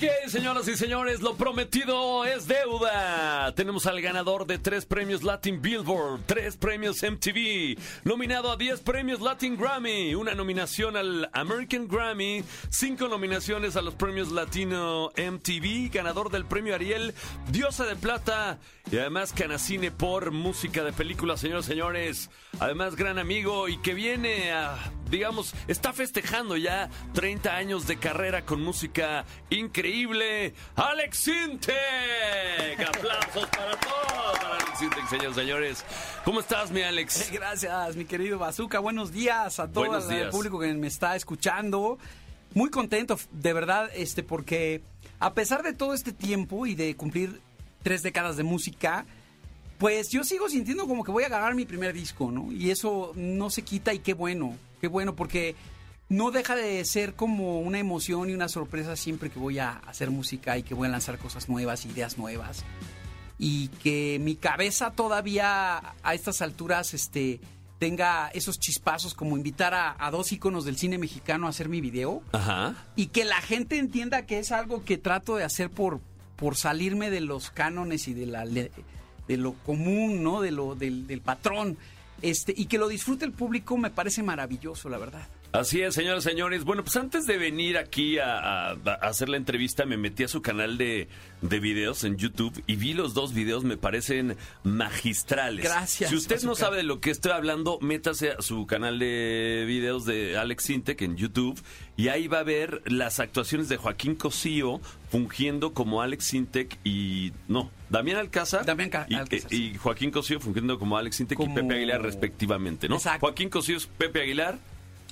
Ok, señoras y señores, lo prometido es deuda. Tenemos al ganador de tres premios Latin Billboard, tres premios MTV, nominado a 10 premios Latin Grammy, una nominación al American Grammy, cinco nominaciones a los premios Latino MTV, ganador del premio Ariel, Diosa de Plata y además Canacine por música de película, señores y señores. Además, gran amigo y que viene a, digamos, está festejando ya 30 años de carrera con música increíble. Alex Sintek. Aplausos para todos, para Alex Sintek, señores señores. ¿Cómo estás, mi Alex? Gracias, mi querido Bazooka. Buenos días a todo Buenos el días. público que me está escuchando. Muy contento, de verdad, este, porque a pesar de todo este tiempo y de cumplir tres décadas de música, pues yo sigo sintiendo como que voy a ganar mi primer disco, ¿no? Y eso no se quita y qué bueno, qué bueno, porque no deja de ser como una emoción y una sorpresa siempre que voy a hacer música y que voy a lanzar cosas nuevas, ideas nuevas. Y que mi cabeza todavía a estas alturas este, tenga esos chispazos como invitar a, a dos íconos del cine mexicano a hacer mi video Ajá. y que la gente entienda que es algo que trato de hacer por, por salirme de los cánones y de la de lo común, ¿no? De lo del, del patrón. Este, y que lo disfrute el público me parece maravilloso, la verdad. Así es, señoras y señores. Bueno, pues antes de venir aquí a, a- a hacer la entrevista, me metí a su canal de, de videos en YouTube y vi los dos videos, me parecen magistrales. Gracias, Si usted no sabe de lo que estoy hablando, métase a su canal de videos de Alex Sintek en YouTube y ahí va a ver las actuaciones de Joaquín Cosío fungiendo como Alex Sintek y... No, Damián Alcázar. Damián y, Alcázar, y Joaquín Cosío fungiendo como Alex Sintek Como- y Pepe Aguilar respectivamente, ¿no? Exacto. Joaquín Cosío es Pepe Aguilar.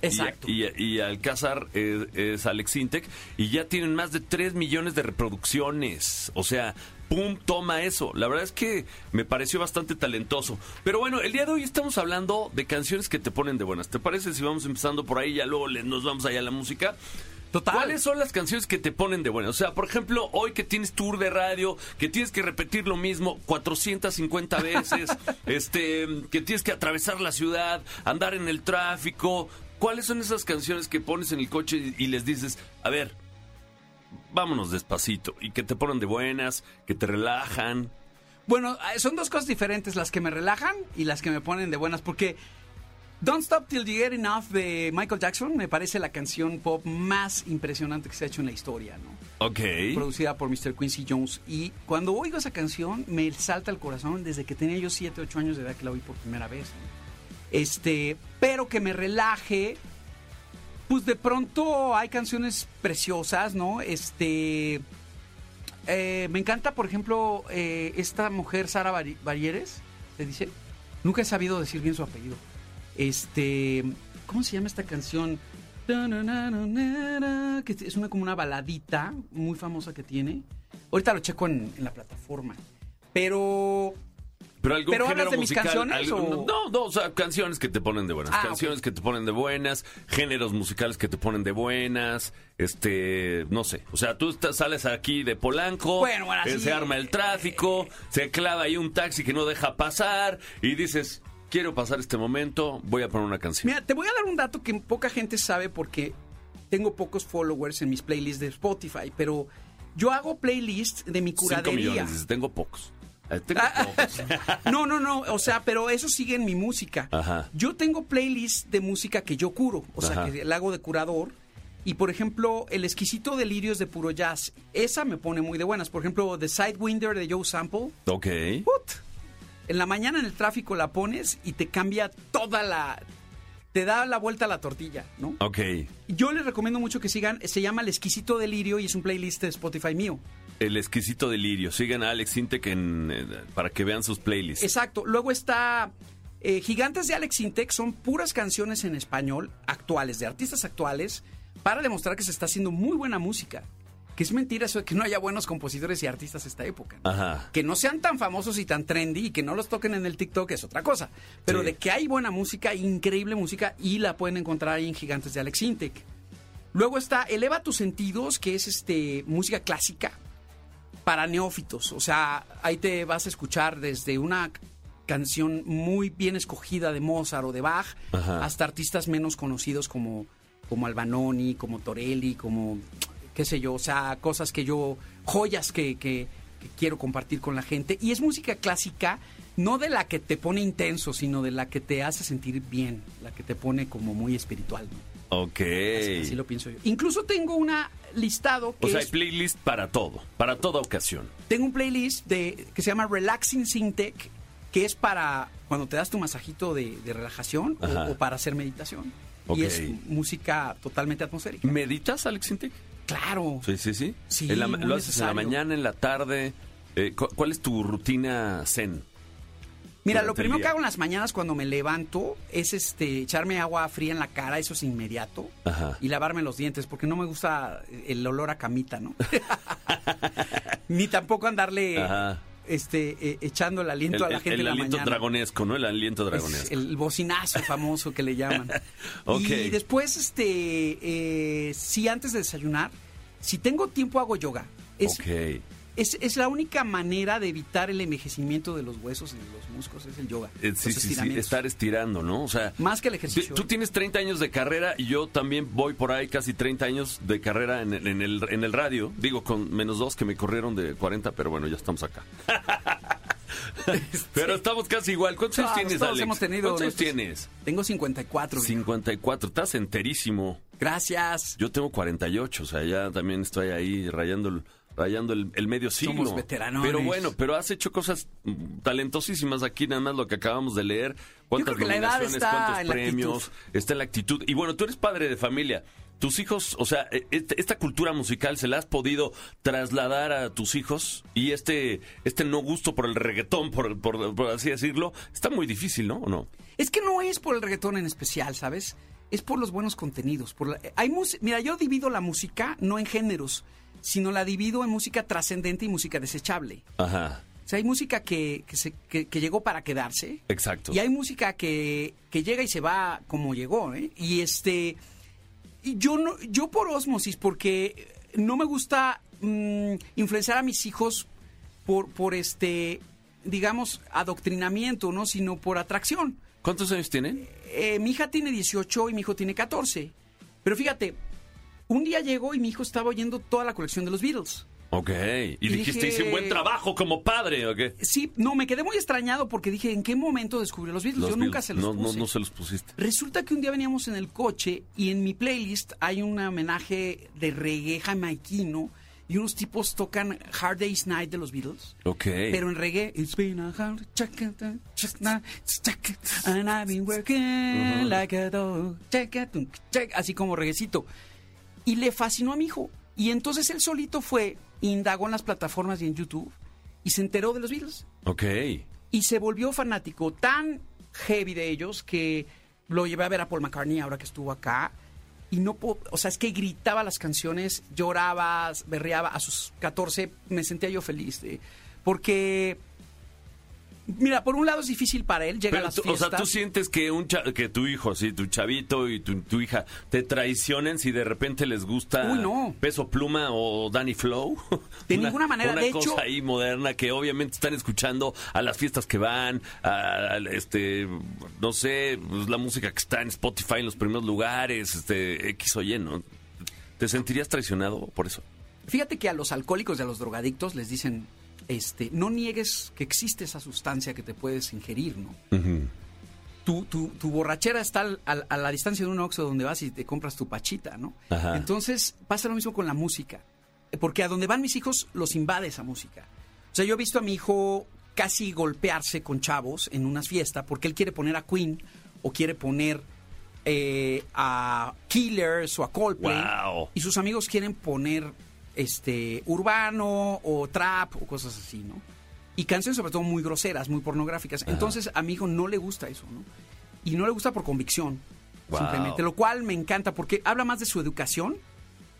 Exacto. Y, y, y Alcázar es, es Alex Intec y ya tienen más de 3 millones de reproducciones. O sea, ¡pum! Toma eso. La verdad es que me pareció bastante talentoso. Pero bueno, el día de hoy estamos hablando de canciones que te ponen de buenas. ¿Te parece si vamos empezando por ahí y ya luego nos vamos allá a la música? Total. ¿Cuáles son las canciones que te ponen de buenas? O sea, por ejemplo, hoy que tienes tour de radio, que tienes que repetir lo mismo 450 veces, este, que tienes que atravesar la ciudad, andar en el tráfico. ¿Cuáles son esas canciones que pones en el coche y, les dices, a ver, vámonos despacito y que te ponen de buenas, que te relajan? Bueno, eh, son dos cosas diferentes, las que me relajan y las que me ponen de buenas, porque Don't Stop Till You Get Enough de Michael Jackson me parece la canción pop más impresionante que se ha hecho en la historia, ¿no? Ok. producida por Mr. Quincy Jones. Y cuando oigo esa canción, me salta el corazón desde que tenía yo 7, 8 años de edad que la oí por primera vez. ¿no? Este, pero que me relaje. Pues de pronto hay canciones preciosas, ¿no? Este. eh, me encanta, por ejemplo, eh, esta mujer, Sara Barieres, ¿se dice? Nunca he sabido decir bien su apellido. Este. ¿Cómo se llama esta canción? Que es una como una baladita muy famosa que tiene. Ahorita lo checo en la plataforma. Pero. Pero algún ¿Pero hablas de mis musical. canciones o- No, no, o sea, canciones que te ponen de buenas. Ah, canciones que te ponen de buenas, géneros musicales que te ponen de buenas, este, no sé. O sea, tú estás- sales aquí de Polanco, Bueno, bueno, eh, se arma el tráfico, se clava ahí un taxi que no deja pasar y dices, quiero pasar este momento, voy a poner una canción. Mira, te voy a dar un dato que poca gente sabe porque tengo pocos followers en mis playlists de Spotify, pero yo hago playlists de mi Cinco curadería. millones, dices, tengo pocos. No, no, no, o sea, pero eso sigue en mi música. Ajá. Yo tengo playlists de música que yo curo, o sea, Ajá. que la hago de curador. Y por ejemplo, El exquisito delirios de puro jazz, esa me pone muy de buenas. Por ejemplo, The Sidewinder de Joe Sample. ok. Put. En la mañana en el tráfico la pones y te cambia toda la... Te da la vuelta a la tortilla, ¿no? Ok. Yo les recomiendo mucho que sigan, se llama El exquisito delirio y es un playlist de Spotify mío. El exquisito delirio. Sigan a Alex Intec en, eh, para que vean sus playlists. Exacto. Luego está eh, Gigantes de Alex Intec, son puras canciones en español actuales, de artistas actuales, para demostrar que se está haciendo muy buena música. Que es mentira eso de que no haya buenos compositores y artistas esta época. ¿no? Ajá. Que no sean tan famosos y tan trendy y que no los toquen en el TikTok es otra cosa. Pero Sí. de que hay buena música, increíble música, y la pueden encontrar ahí en Gigantes de Alex Intec. Luego está Eleva tus sentidos, que es este música clásica para neófitos. O sea, ahí te vas a escuchar desde una canción muy bien escogida de Mozart o de Bach, Ajá. hasta artistas menos conocidos como, como Albanoni, como Torelli, como qué sé yo, o sea, cosas que yo, joyas que, que- que quiero compartir con la gente. Y es música clásica, no de la que te pone intenso, sino de la que te hace sentir bien, la que te pone como muy espiritual. ¿no? Ok. Así, así lo pienso yo. Incluso tengo una listado que O sea, es- hay playlist para todo, para toda ocasión. tengo un playlist de, que se llama Relaxing Syntech, que es para cuando te das tu masajito de, de relajación o- para hacer meditación. Ok. Y es música totalmente atmosférica. ¿Meditas, Alex Intec? Claro. Sí, sí, sí. Sí, la- lo haces en la mañana, en la tarde. Eh, cu- ¿Cuál es tu rutina zen? Mira, lo primero que hago en las mañanas cuando me levanto es este echarme agua fría en la cara, eso es inmediato. Ajá. Y lavarme los dientes, porque no me gusta el olor a camita, ¿no? Ni tampoco andarle Ajá. Este eh, echando el aliento a la gente el en la aliento mañana. dragonesco, ¿no? El aliento Es dragonesco. el bocinazo famoso que le llaman. Ok. Y después, este, eh, si antes de desayunar, si tengo tiempo hago yoga. Es, ok. Es, es la única manera de evitar el envejecimiento de los huesos y de los músculos, es el yoga. Eh, sí, sí, sí, estar estirando, ¿no? O sea, Más que el ejercicio. tú tienes 30 años de carrera y yo también voy por ahí casi 30 años de carrera en, el- en el, en el radio. Digo, con menos dos que me corrieron de 40, pero bueno, ya estamos acá. pero estamos casi igual. ¿Cuántos años Todos- tienes, todos Alex? hemos tenido ¿Cuántos años tienes? Tengo 54. viejo. 54. Estás enterísimo. Gracias. Yo tengo 48, o sea, ya también estoy ahí rayando el, rayando el, el medio siglo. Somos veteranones. Pero bueno, pero has hecho cosas mm, talentosísimas aquí, nada más lo que acabamos de leer. ¿Cuántas creo que la edad nominaciones, está cuántos en premios? Está en la actitud. Y bueno, tú eres padre de familia. Tus hijos, o sea, e- este- esta cultura musical se la has podido trasladar a tus hijos y este, este no gusto por el reggaetón, por, por, por así decirlo, está muy difícil, ¿no? ¿O no? Es que no es por el reggaetón en especial, ¿sabes? Es por los buenos contenidos. Por la- hay mus- Mira, yo divido la música no en géneros, sino la divido en música trascendente y música desechable. Ajá, O sea, hay música que, que, se- que- que llegó para quedarse. exacto. Y hay música que, que llega y se va como llegó, ¿eh? Y este. Y yo no, yo por osmosis, porque no me gusta mm, influenciar a mis hijos por, por este, digamos, adoctrinamiento, ¿no? Sino por atracción. ¿Cuántos años tienen? Eh, mi hija tiene 18 y mi hijo tiene 14. Pero fíjate, un día llegó y mi hijo estaba oyendo toda la colección de los Beatles. Ok. Y, Y dijiste, dije- hice buen trabajo como padre, ¿o qué? Sí, no, me quedé muy extrañado porque dije, ¿en qué momento descubrió los Beatles? Los Yo nunca se los no, no, puse. no se los pusiste. Resulta que un día veníamos en el coche y en mi playlist hay un homenaje de reggae jamaiquino y unos tipos tocan Hard Day's Night de los Beatles. Ok. Pero en reggae, it's been a hard and I've been working like a dog, así como reguecito. Y le fascinó a mi hijo. Y entonces él solito fue, indagó en las plataformas y en YouTube y se enteró de los Beatles Ok. y se volvió fanático tan heavy de ellos que lo llevé a ver a Paul McCartney ahora que estuvo acá y no po- o sea, es que gritaba las canciones, lloraba, berreaba a sus 14, me sentía yo feliz de porque mira, por un lado es difícil para él, llega a las tú- o fiestas. sea, tú sientes que un cha- que tu hijo, así, tu chavito y tu, tu hija te traicionen si de repente les gusta Uy, no. Peso Pluma o Danny Flow. De ninguna manera, Una de cosa hecho- ahí moderna que obviamente están escuchando a las fiestas que van, a, a- este, no sé, pues, la música que está en Spotify en los primeros lugares, este, X o Y, ¿no? ¿Te sentirías traicionado por eso? Fíjate que a los alcohólicos y a los drogadictos les dicen este, no niegues que existe esa sustancia que te puedes ingerir, ¿no? tu, tu, tu borrachera está al- al- a la distancia de un oxo donde vas y te compras tu pachita, ¿no? Ajá. Entonces pasa lo mismo con la música. Porque a donde van mis hijos los invade esa música. O sea, yo he visto a mi hijo casi golpearse con chavos en unas fiestas porque él quiere poner a Queen o quiere poner eh, a Killers o a Coldplay. Wow. Y sus amigos quieren poner este urbano o trap o cosas así, ¿no? Y canciones sobre todo muy groseras, muy pornográficas. Entonces a mi hijo no le gusta eso, ¿no? Y no le gusta por convicción, Wow. simplemente. Lo cual me encanta porque habla más de su educación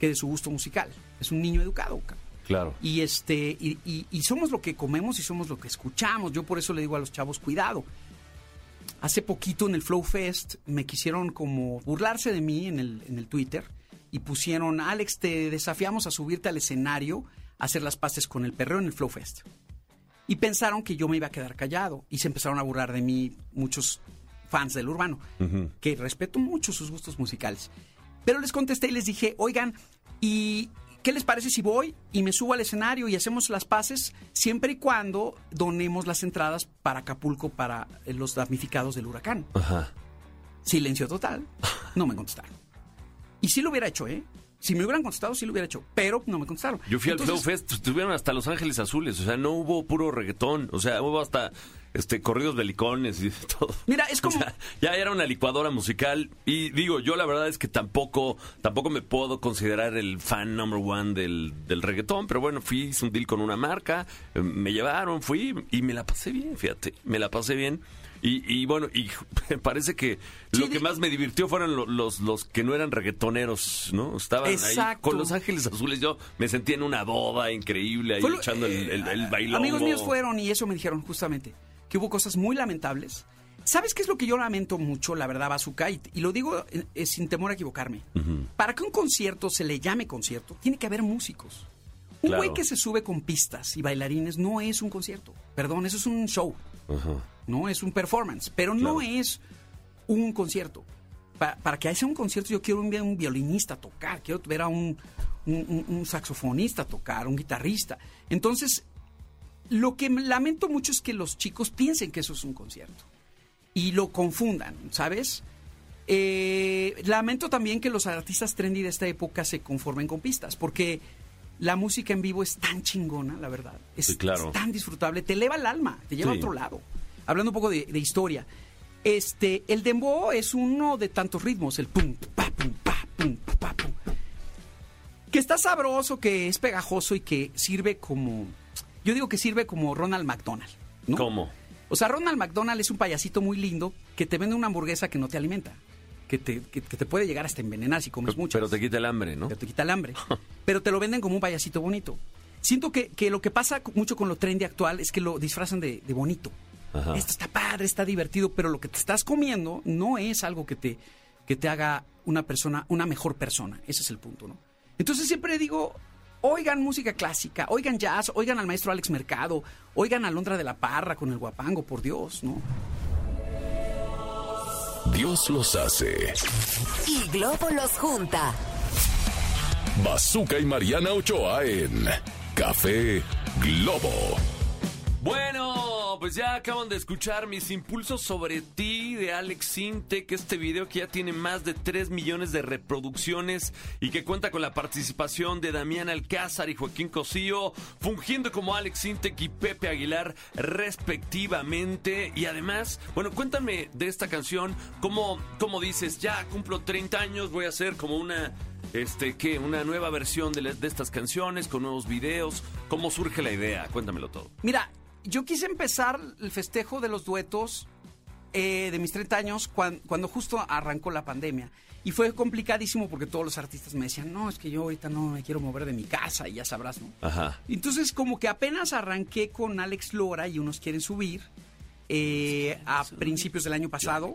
que de su gusto musical. Es un niño educado. ca- Claro. Y este y, y- y somos lo que comemos y somos lo que escuchamos. Yo por eso le digo a los chavos, cuidado. Hace poquito en el Flow Fest me quisieron como burlarse de mí en el, en el Twitter y pusieron, Alex, te desafiamos a subirte al escenario a hacer las paces con el perreo en el Flow Fest. y pensaron que yo me iba a quedar callado y se empezaron a burlar de mí muchos fans del urbano, que respeto mucho sus gustos musicales. Pero les contesté y les dije, oigan, ¿y qué les parece si voy y me subo al escenario y hacemos las paces siempre y cuando donemos las entradas para Acapulco para los damnificados del huracán? Ajá. Silencio total. No me contestaron. Y sí lo hubiera hecho, ¿eh? Si me hubieran contestado, sí lo hubiera hecho, pero no me contestaron. Yo fui al Flow Fest, tuvieron hasta Los Ángeles Azules, o sea, no hubo puro reggaetón, o sea, hubo hasta este corridos belicones y todo. Mira, es como- O sea, ya era una licuadora musical y digo, yo la verdad es que tampoco tampoco me puedo considerar el fan number one del, del reggaetón, pero bueno, fui, hice un deal con una marca, eh, me llevaron, fui y me la pasé bien, fíjate, me la pasé bien. Y, y bueno, y me parece que Sí, lo que más me divirtió fueron lo- los, los que no eran reggaetoneros, ¿no? Estaban ahí con Los Ángeles Azules. Yo me sentía en una boda increíble ahí lo- echando el, eh, el, el bailongo. Amigos míos fueron y eso me dijeron justamente, que hubo cosas muy lamentables. ¿Sabes qué es lo que yo lamento mucho, la verdad, Bazooka? Y, y lo digo eh, eh, sin temor a equivocarme. Para que un concierto se le llame concierto, tiene que haber músicos. Un Claro. güey que se sube con pistas y bailarines no es un concierto. Perdón, eso es un show. Ajá. No es un performance, pero no es un concierto. Pa- para que sea un concierto yo quiero ver un violinista tocar, quiero ver a un, un- saxofonista tocar, un guitarrista. Entonces, lo que me lamento mucho es que los chicos piensen que eso es un concierto y lo confundan, ¿sabes? Eh, lamento también que los artistas trendy de esta época se conformen con pistas, porque la música en vivo es tan chingona, la verdad. Es, Sí, claro. es tan disfrutable, te eleva el alma, te lleva Sí. a otro lado. Hablando un poco de, de historia, este, el dembow es uno de tantos ritmos, el pum, pa, pum, pa, pum, pa, pum. Que está sabroso, que es pegajoso y que sirve como, yo digo que sirve como Ronald McDonald. ¿no? ¿Cómo? O sea, Ronald McDonald es un payasito muy lindo que te vende una hamburguesa que no te alimenta. Que te, que, que te puede llegar hasta envenenar si comes mucho. Pero te quita el hambre, ¿no? Pero te quita el hambre. pero te lo venden como un payasito bonito. Siento que, que lo que pasa mucho con lo trendy actual es que lo disfrazan de, de bonito. Ajá. Esto está padre, está divertido, pero lo que te estás comiendo no es algo que te, que te haga una persona, una mejor persona. Ese es el punto, ¿no? Entonces siempre digo, oigan música clásica, oigan jazz, oigan al maestro Alex Mercado, oigan a Londra de la Parra con el guapango, por Dios, ¿no? Dios los hace. Y Globo los junta. Bazooka y Mariana Ochoa en Café Globo. Bueno, pues ya acaban de escuchar mis impulsos sobre ti de Alex Sintek, este video que ya tiene más de 3 millones de reproducciones y que cuenta con la participación de Damián Alcázar y Joaquín Cosío, fungiendo como Alex Sintek y Pepe Aguilar respectivamente. Y además, bueno, cuéntame de esta canción, cómo, cómo dices, ya cumplo 30 años, voy a hacer como una este, ¿qué? Una nueva versión de, estas canciones con nuevos videos. ¿Cómo surge la idea? Cuéntamelo todo. Mira, yo quise empezar el festejo de los duetos eh, de mis 30 años cuan- cuando justo arrancó la pandemia. Y fue complicadísimo porque todos los artistas me decían, no, es que yo ahorita no me quiero mover de mi casa y ya sabrás, ¿no? Ajá. Entonces, como que apenas arranqué con Alex Lora y unos quieren subir eh, a principios del año pasado.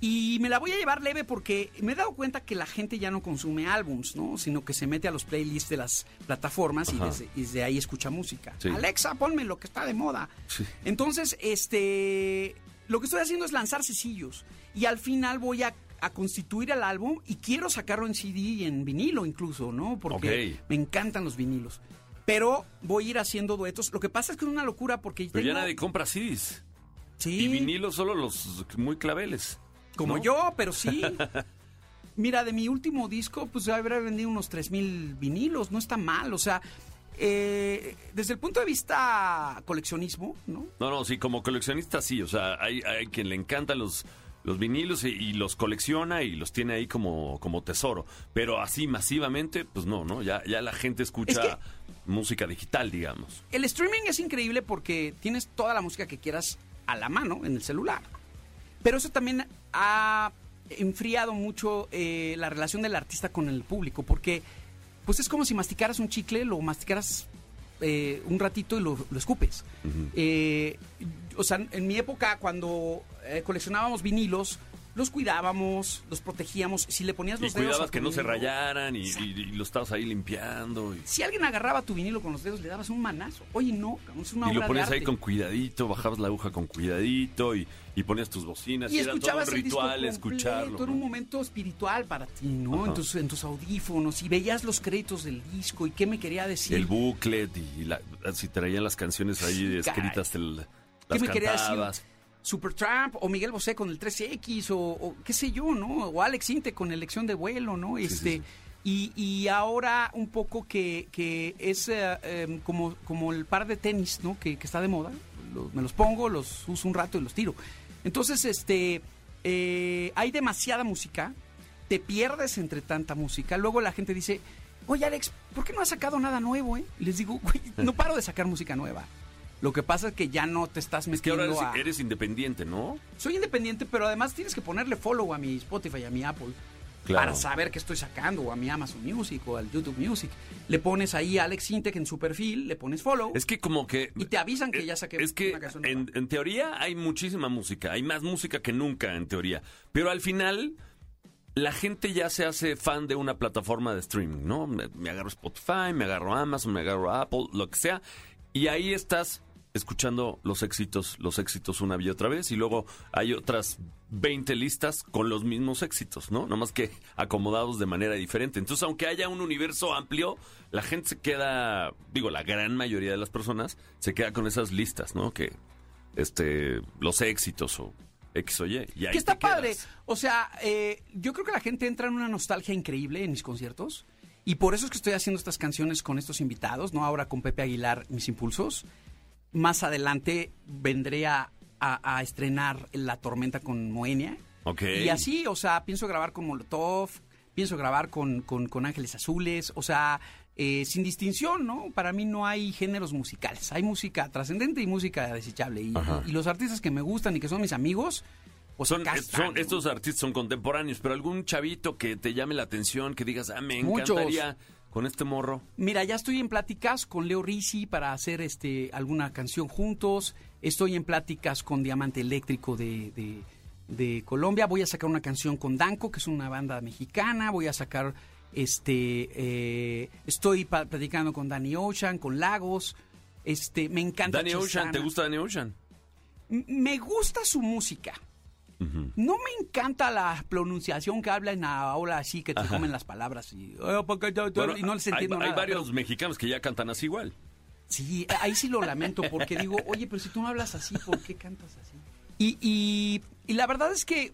Y me la voy a llevar leve porque me he dado cuenta que la gente ya no consume álbums, ¿no? Sino que se mete a los playlists de las plataformas y desde, y desde ahí escucha música. Sí. Alexa, ponme lo que está de moda. Sí. Entonces, este, lo que estoy haciendo es lanzar sencillos y al final voy a, a constituir el álbum y quiero sacarlo en CD y en vinilo incluso, ¿no? Porque me encantan los vinilos. Pero voy a ir haciendo duetos. Lo que pasa es que es una locura porque Pero ya tengo- nadie compra CDs. Sí. Y vinilo solo los muy claveles. Como ¿no? yo, pero sí. Mira, de mi último disco, pues habrá vendido unos 3000 vinilos, no está mal, o sea, eh, desde el punto de vista coleccionismo, ¿no? No, no, sí, como coleccionista sí. O sea, hay, hay quien le encantan los, los vinilos y, y los colecciona y los tiene ahí como, como tesoro. Pero así masivamente, pues no, ¿no? Ya, ya la gente escucha Es que- música digital, digamos. El streaming es increíble porque tienes toda la música que quieras a la mano en el celular. Pero eso también ha enfriado mucho eh, la relación del artista con el público, porque pues es como si masticaras un chicle, lo masticaras eh, un ratito y lo, lo escupes. Eh, o sea, en mi época, cuando coleccionábamos vinilos, los cuidábamos, los protegíamos. Si le ponías Y los dedos. cuidabas a tu que no se vinilo, rayaran y, y- y lo estabas ahí limpiando. Y, Si alguien agarraba tu vinilo con los dedos, le dabas un manazo. Oye, no, es una y lo obra de ponías ahí arte. con cuidadito, bajabas la aguja con cuidadito y, y ponías tus bocinas. y era todo un escuchabas el ritual completo, escucharlo. Era un momento espiritual para ti, ¿no? Ajá. En tus, en tus audífonos y veías los créditos del disco y qué me quería decir. El booklet y la- si traían las canciones ahí escritas, te l- ¿Qué las me quería decir? Cantabas. Supertramp o Miguel Bosé con el 13X o, o qué sé yo, ¿no? O Alex Inte con elección de vuelo, ¿no? Este sí, Y, y ahora un poco que, que es eh, em, como, como el par de tenis, ¿no? Que, que está de moda. Los- me los pongo, los uso un rato y los tiro. Entonces, este, eh, hay demasiada música, te pierdes entre tanta música. Luego la gente dice, oye Alex, ¿por qué no has sacado nada nuevo, eh? Y les digo, güey, no paro de sacar música nueva. Lo que pasa es que ya no te estás Es que metiendo ahora eres, a... eres independiente, ¿no? Soy independiente, pero además tienes que ponerle follow a mi Spotify, a mi Apple. Claro. Para saber qué estoy sacando, o a mi Amazon Music, o al YouTube Music. Le pones ahí a Alex Intec en su perfil, le pones follow. Es que como que... Y te avisan que eh, ya saqué Es que una canción en, en teoría hay muchísima música, hay más música que nunca en teoría, pero al final la gente ya se hace fan de una plataforma de streaming, ¿no? Me, me agarro Spotify, me agarro Amazon, me agarro Apple, lo que sea, y ahí estás escuchando los éxitos, los éxitos una y otra vez, y luego hay otras 20 listas con los mismos éxitos, ¿no? Nomás que acomodados de manera diferente. Entonces, aunque haya un universo amplio, la gente se queda, digo, la gran mayoría de las personas se queda con esas listas, ¿no? Que, este, los éxitos o X o Y. y ahí que está te padre. O sea, eh, yo creo que la gente entra en una nostalgia increíble en mis conciertos. Y por eso es que estoy haciendo estas canciones con estos invitados, ¿no? Ahora con Pepe Aguilar, Mis Impulsos. Más adelante vendré a, a- a estrenar La Tormenta con Moenia. Ok. Y así, o sea, pienso grabar con Molotov, pienso grabar con, con- con Ángeles Azules, o sea, eh, sin distinción, ¿no? Para mí no hay géneros musicales, hay música trascendente y música desechable. Y, y los artistas que me gustan y que son mis amigos, pues Son, son- estos artistas son contemporáneos, pero algún chavito que te llame la atención, que digas, ah, me Muchos. Con este morro. Mira, ya estoy en pláticas con Leo Risi para hacer este alguna canción juntos. Estoy en pláticas con Diamante Eléctrico de, de- de Colombia. Voy a sacar una canción con Danco, que es una banda mexicana. Voy a sacar este eh, estoy platicando con Danny Ocean, con Lagos. Este, me encanta Danny Ocean. ¿te gusta Danny Ocean? M- Me gusta su música. No me encanta la pronunciación que hablan ahora así que te Ajá. comen las palabras y, "Oh, Bueno, y no les entiendo hay, nada. varios pero- mexicanos que ya cantan así igual. Sí, ahí sí lo lamento porque digo, oye, pero si tú no hablas así, ¿por qué cantas así? Y, y, y la verdad es que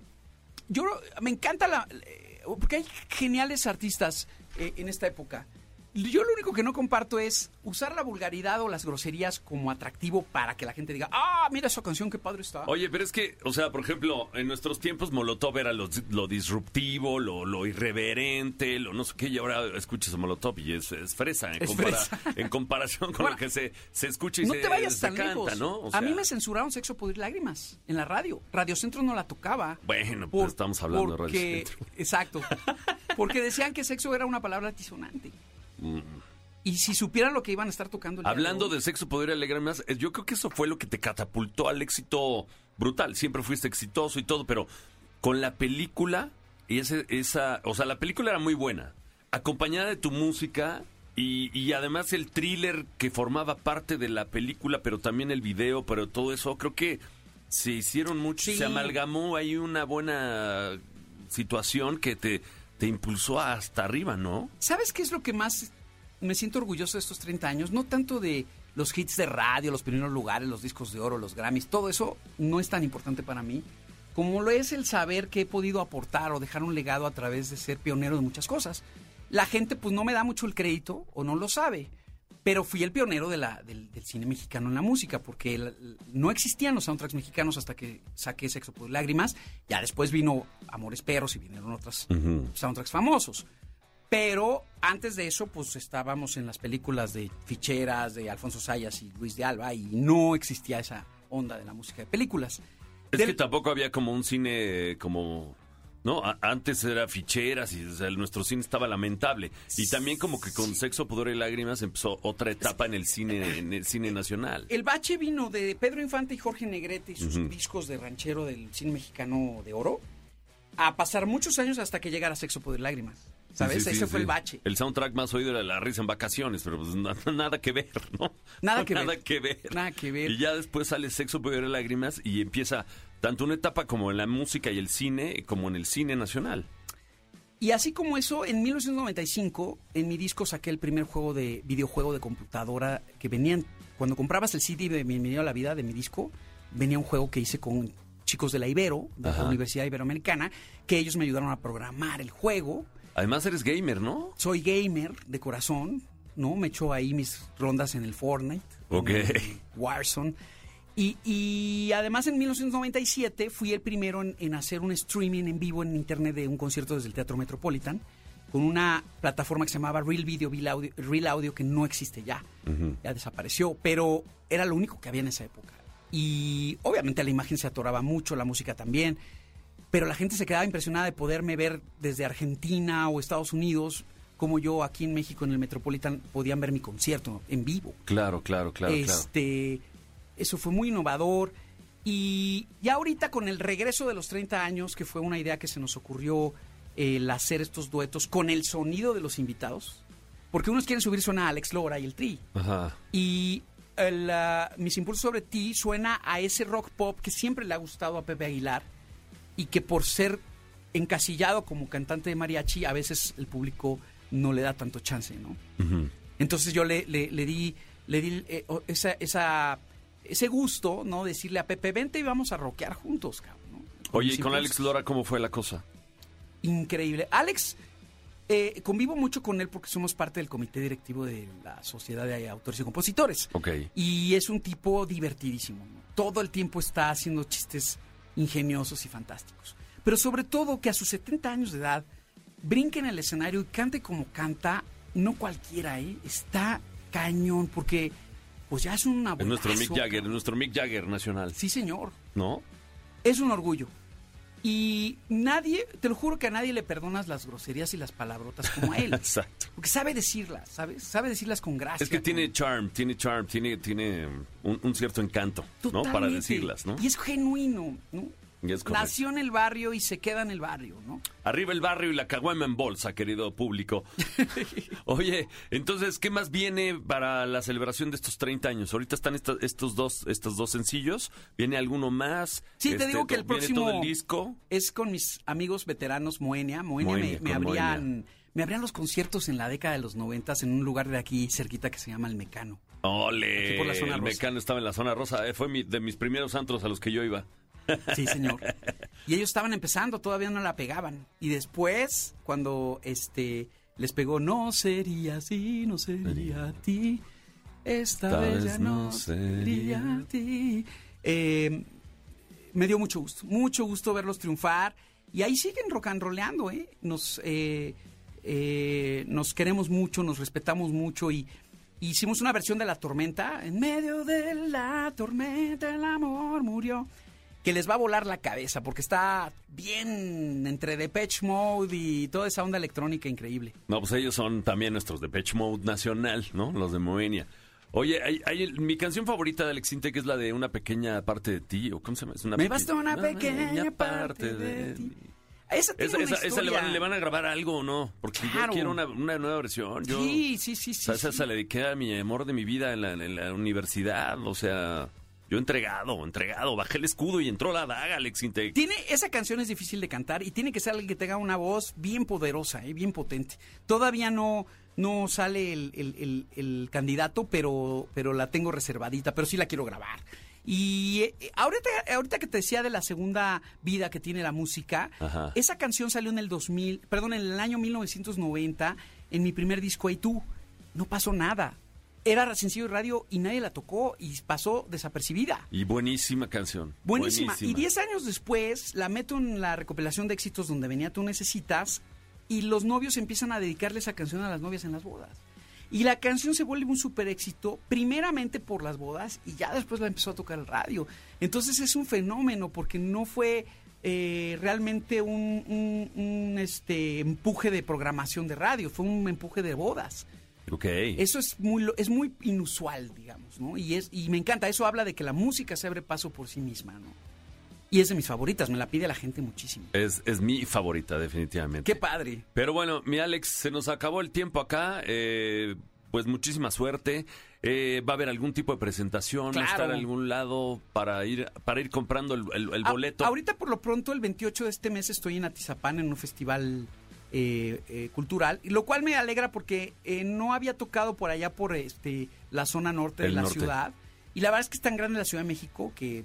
yo me encanta la... eh, Porque hay geniales artistas eh, en esta época. Yo lo único que no comparto es usar la vulgaridad o las groserías como atractivo para que la gente diga, ah, mira esa canción, qué padre está. Oye, pero es que, o sea, por ejemplo, en nuestros tiempos Molotov era lo, lo disruptivo, lo, lo irreverente, lo no sé qué, y ahora escuchas a Molotov y es, es fresa, en, Es compara- fresa. en comparación con Bueno, lo que se, se escucha y no se, te vayas se tan canta, lejos. ¿no? O a mí sea, me censuraron Sexo, Poder Lágrimas en la radio. Radio Centro no la tocaba. Bueno, pues estamos hablando de Radio porque- Centro. Exacto. Porque decían que sexo era una palabra altisonante. Mm. Y si supieran lo que iban a estar tocando el Hablando de sexo, podría alegrar más. eh, Yo creo que eso fue lo que te catapultó al éxito brutal. Siempre fuiste exitoso y todo, pero con la película, y ese, esa, o sea, la película era muy buena, acompañada de tu música y, y además el thriller que formaba parte de la película, pero también el video, pero todo eso, creo que se hicieron mucho, Sí. se amalgamó ahí una buena situación que te, te impulsó hasta arriba, ¿no? ¿Sabes qué es lo que más me siento orgulloso de estos 30 años? No tanto de los hits de radio, los primeros lugares, los discos de oro, los Grammys, todo eso no es tan importante para mí como lo es el saber que he podido aportar o dejar un legado a través de ser pionero de muchas cosas. La gente pues no me da mucho el crédito o no lo sabe, pero fui el pionero de la, del, del cine mexicano en la música, porque el- no existían los soundtracks mexicanos hasta que saqué Sexo por Lágrimas, ya después vino Amores Perros y vinieron otros soundtracks famosos. Pero antes de eso, pues estábamos en las películas de ficheras de Alfonso Sayas y Luis de Alba y no existía esa onda de la música de películas. Es Del- que tampoco había como un cine como... No, A- antes era ficheras y o sea, nuestro cine estaba lamentable. Y también como que con Sexo, Pudor y Lágrimas empezó otra etapa en el cine en el cine nacional. El bache vino de Pedro Infante y Jorge Negrete y sus discos de ranchero del cine mexicano de oro. a pasar muchos años hasta que llegara Sexo, Poder y Lágrimas. ¿Sabes? Sí, sí, Ese fue el bache. El soundtrack más oído era La Risa en Vacaciones, pero pues na- nada que ver, ¿no? Nada que ver. Nada que ver. Nada que ver. Y ya después sale Sexo, Poder y Lágrimas y empieza tanto una etapa como en la música y el cine, como en el cine nacional. Y así como eso, en 1995, en mi disco saqué el primer juego de videojuego de computadora que venían. Cuando comprabas el CD de Bienvenido a la Vida de mi disco, venía un juego que hice con chicos de la Ibero, de Ajá. la Universidad Iberoamericana, que ellos me ayudaron a programar el juego. Además eres gamer, ¿no? Soy gamer de corazón, ¿no? Me echo ahí mis rondas en el Fortnite, Ok. en el Warzone. Y, y además en 1997 fui el primero en, en hacer un streaming en vivo en internet de un concierto desde el Teatro Metropolitan con una plataforma que se llamaba Real Video, Real Audio, Real Audio que no existe ya, ya desapareció, pero era lo único que había en esa época. Y obviamente la imagen se atoraba mucho, la música también, pero la gente se quedaba impresionada de poderme ver desde Argentina o Estados Unidos, como yo aquí en México en el Metropolitan podían ver mi concierto en vivo. Claro, claro, claro, claro. Eso fue muy innovador. Y ya ahorita con el regreso de los 30 años, que fue una idea que se nos ocurrió el hacer estos duetos con el sonido de los invitados, porque unos quieren subir suena a Alex Lora y el Tri. Ajá. Y el, Mis Impulsos sobre ti suena a ese rock pop que siempre le ha gustado a Pepe Aguilar y que por ser encasillado como cantante de mariachi, a veces el público no le da tanto chance, ¿no? Entonces yo le, le- le di, le di eh, esa, esa- ese gusto, ¿no? Decirle a Pepe, vente y vamos a rockear juntos, cabrón. ¿no? Oye, ¿y con. Alex Lora cómo fue la cosa? Increíble. Alex, eh, convivo mucho con él porque somos parte del comité directivo de la Sociedad de Autores y Compositores. Ok. Y es un tipo divertidísimo. ¿no? Todo el tiempo está haciendo chistes ingeniosos y fantásticos. Pero sobre todo que a sus 70 años de edad brinque en el escenario y cante como canta, no cualquiera, ¿eh? Está cañón porque pues ya es un Es nuestro Mick Jagger, cabrón. nuestro Mick Jagger nacional, Sí, señor. ¿no? Es un orgullo. Y nadie, te lo juro que a nadie le perdonas las groserías y las palabrotas como a él. Exacto. Porque sabe decirlas, ¿sabes? Sabe decirlas con gracia. Es que con- tiene charm, tiene charm, tiene, tiene un, un cierto encanto, ¿no? Para Totalmente. decirlas, ¿no? Y es genuino, ¿no? Es. Nació en el barrio y se queda en el barrio, ¿no? Arriba el barrio y la caguama en bolsa, querido público. Oye, entonces, ¿qué más viene para la celebración de estos 30 años? Ahorita están esta- estos dos estos dos sencillos. ¿Viene alguno más? Sí, te Este, digo que el to- ¿Viene próximo todo el disco? es con mis amigos veteranos Moenia. Moenia, Moenia, me, me abrían me abrían los conciertos en la década de los noventas en un lugar de aquí cerquita que se llama El Mecano. ¡Ole! Aquí por la zona el rosa. mecano estaba en la zona rosa. eh, fue mi- de mis primeros antros a los que yo iba. Sí, señor. Y ellos estaban empezando, todavía no la pegaban. Y después, cuando este les pegó, no sería así, no sería a ti. Esta Esta vez ya no no sería sería. a ti. Eh, me dio mucho gusto, mucho gusto verlos triunfar. Y ahí siguen rock and rollando, ¿eh? Nos, eh, eh, nos queremos mucho, nos respetamos mucho y hicimos una versión de La Tormenta. En medio de la tormenta el amor murió. Que les va a volar la cabeza porque está bien entre Depeche Mode y toda esa onda electrónica increíble. No, pues ellos son también nuestros de Pitch Mode Nacional, ¿no? Los de Moenia. Oye, hay, hay mi canción favorita de Alex Intec es la de Una pequeña parte de ti, o ¿cómo se llama? Es una Me basta una pequeña parte de ti. Esa, tiene Esa, una esa- esa le, van, le van a grabar algo o no? Porque Claro. yo quiero una, una nueva versión. Yo, Sí, sí, sí, o sí. sea, esa se la dediqué a mi amor de mi vida en la, en la universidad. O sea, yo entregado, entregado. Bajé el escudo y entró la daga, Alex Intec. Tiene, esa canción es difícil de cantar y tiene que ser alguien que tenga una voz bien poderosa, eh, bien potente. Todavía no, no sale el, el- el- el candidato, pero, pero la tengo reservadita, pero sí la quiero grabar. Y eh, ahorita, ahorita que te decía de la segunda vida que tiene la música, Ajá. esa canción salió en el 2000, perdón, en el año 1990, en mi primer disco Hey Tú. No pasó nada. Era sencillo de radio y nadie la tocó y pasó desapercibida. Y buenísima canción. Buenísima. Y 10 años después la meto en la recopilación de éxitos donde venía Tú Necesitas y los novios empiezan a dedicarle esa canción a las novias en las bodas. Y la canción se vuelve un super éxito, primeramente por las bodas y ya después la empezó a tocar el radio. Entonces es un fenómeno porque no fue eh, realmente un, un- un, este, empuje de programación de radio, fue un empuje de bodas. Ok. Eso es muy es muy inusual, digamos, ¿no? Y es y me encanta, eso habla de que la música se abre paso por sí misma, ¿no? Y es de mis favoritas, me la pide la gente muchísimo. Es, es mi favorita, definitivamente. Qué padre. Pero bueno, mi Alex, se nos acabó el tiempo acá. eh, pues muchísima suerte. Eh, va a haber algún tipo de presentación, va a estar Claro. en algún lado para ir para ir comprando el, el- el A- boleto. ahorita por lo pronto, el 28 de este mes estoy en Atizapán en un festival eh, eh, cultural, y lo cual me alegra porque eh, no había tocado por allá por este la zona norte de la norte. ciudad. Y la verdad es que es tan grande la Ciudad de México que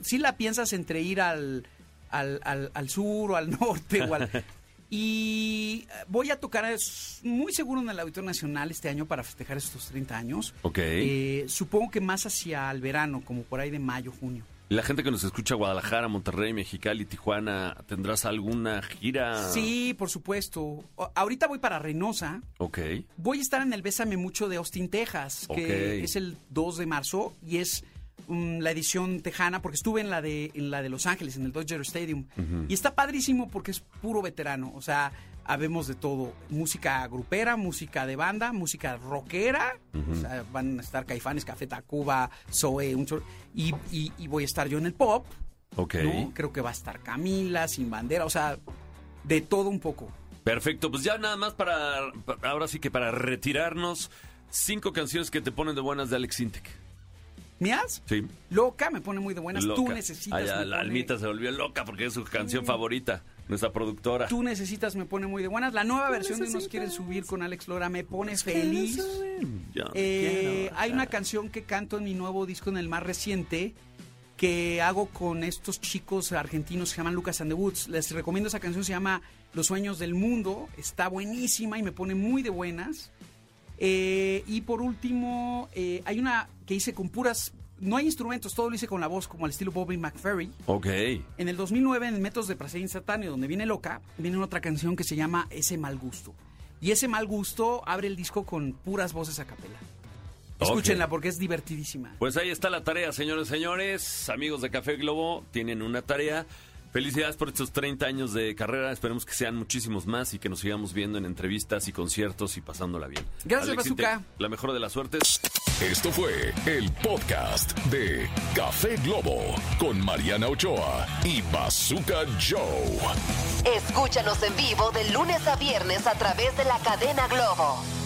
si la piensas entre ir al, al, al- al sur o al norte o al- Y eh, voy a tocar muy seguro en el Auditorio Nacional este año para festejar estos 30 años. Ok. Eh, supongo que más hacia el verano, como por ahí de mayo, junio. La gente que nos escucha Guadalajara, Monterrey, Mexicali, Tijuana, ¿tendrás alguna gira? Sí, por supuesto. O- ahorita voy para Reynosa. Ok. Voy a estar en el Bésame Mucho de Austin, Texas, que Ok. es el 2 de marzo y es mm, la edición tejana porque estuve en la de en la de Los Ángeles, en el Dodger Stadium. Y está padrísimo porque es puro veterano, o sea, habemos de todo, música grupera, música de banda, música rockera, o sea, van a estar Caifanes, Café Tacuba, Zoe, un chor- y, y- y voy a estar yo en el pop, Ok. ¿no? Creo que va a estar Camila, Sin Bandera, o sea, de todo un poco. Perfecto, pues ya nada más para, para- ahora sí que para retirarnos, cinco canciones que te ponen de buenas de Alex Intec. ¿Mías? Sí. Loca me pone muy de buenas. Tú necesitas. La pone- almita se volvió loca porque es su canción favorita, nuestra productora. Tú necesitas me pone muy de buenas. La nueva versión de Nos quieren subir con Alex Lora me pone feliz. Yo no Eh, hay una canción que canto en mi nuevo disco, en el más reciente, que hago con estos chicos argentinos que se llaman Lucas and the Woods. Les recomiendo esa canción, se llama Los Sueños del Mundo. Está buenísima y me pone muy de buenas. Eh, y por último, eh, hay una que hice con puras... No hay instrumentos, todo lo hice con la voz, como al estilo Bobby McFerry. Ok. En el 2009, en Métodos de Placer Instantáneo, donde viene Loca, viene otra canción que se llama Ese Mal Gusto. Y ese mal gusto abre el disco con puras voces a capela. Ok. Escúchenla porque es divertidísima. Pues ahí está la tarea, señores señores. Amigos de Café Globo, tienen una tarea. Felicidades por estos 30 años de carrera. Esperemos que sean muchísimos más y que nos sigamos viendo en entrevistas y conciertos y pasándola bien. Gracias, Alex Bazooka. La mejor de las suertes. Esto fue el podcast de Café Globo con Mariana Ochoa y Bazooka Joe. Escúchanos en vivo de lunes a viernes a través de la cadena Globo.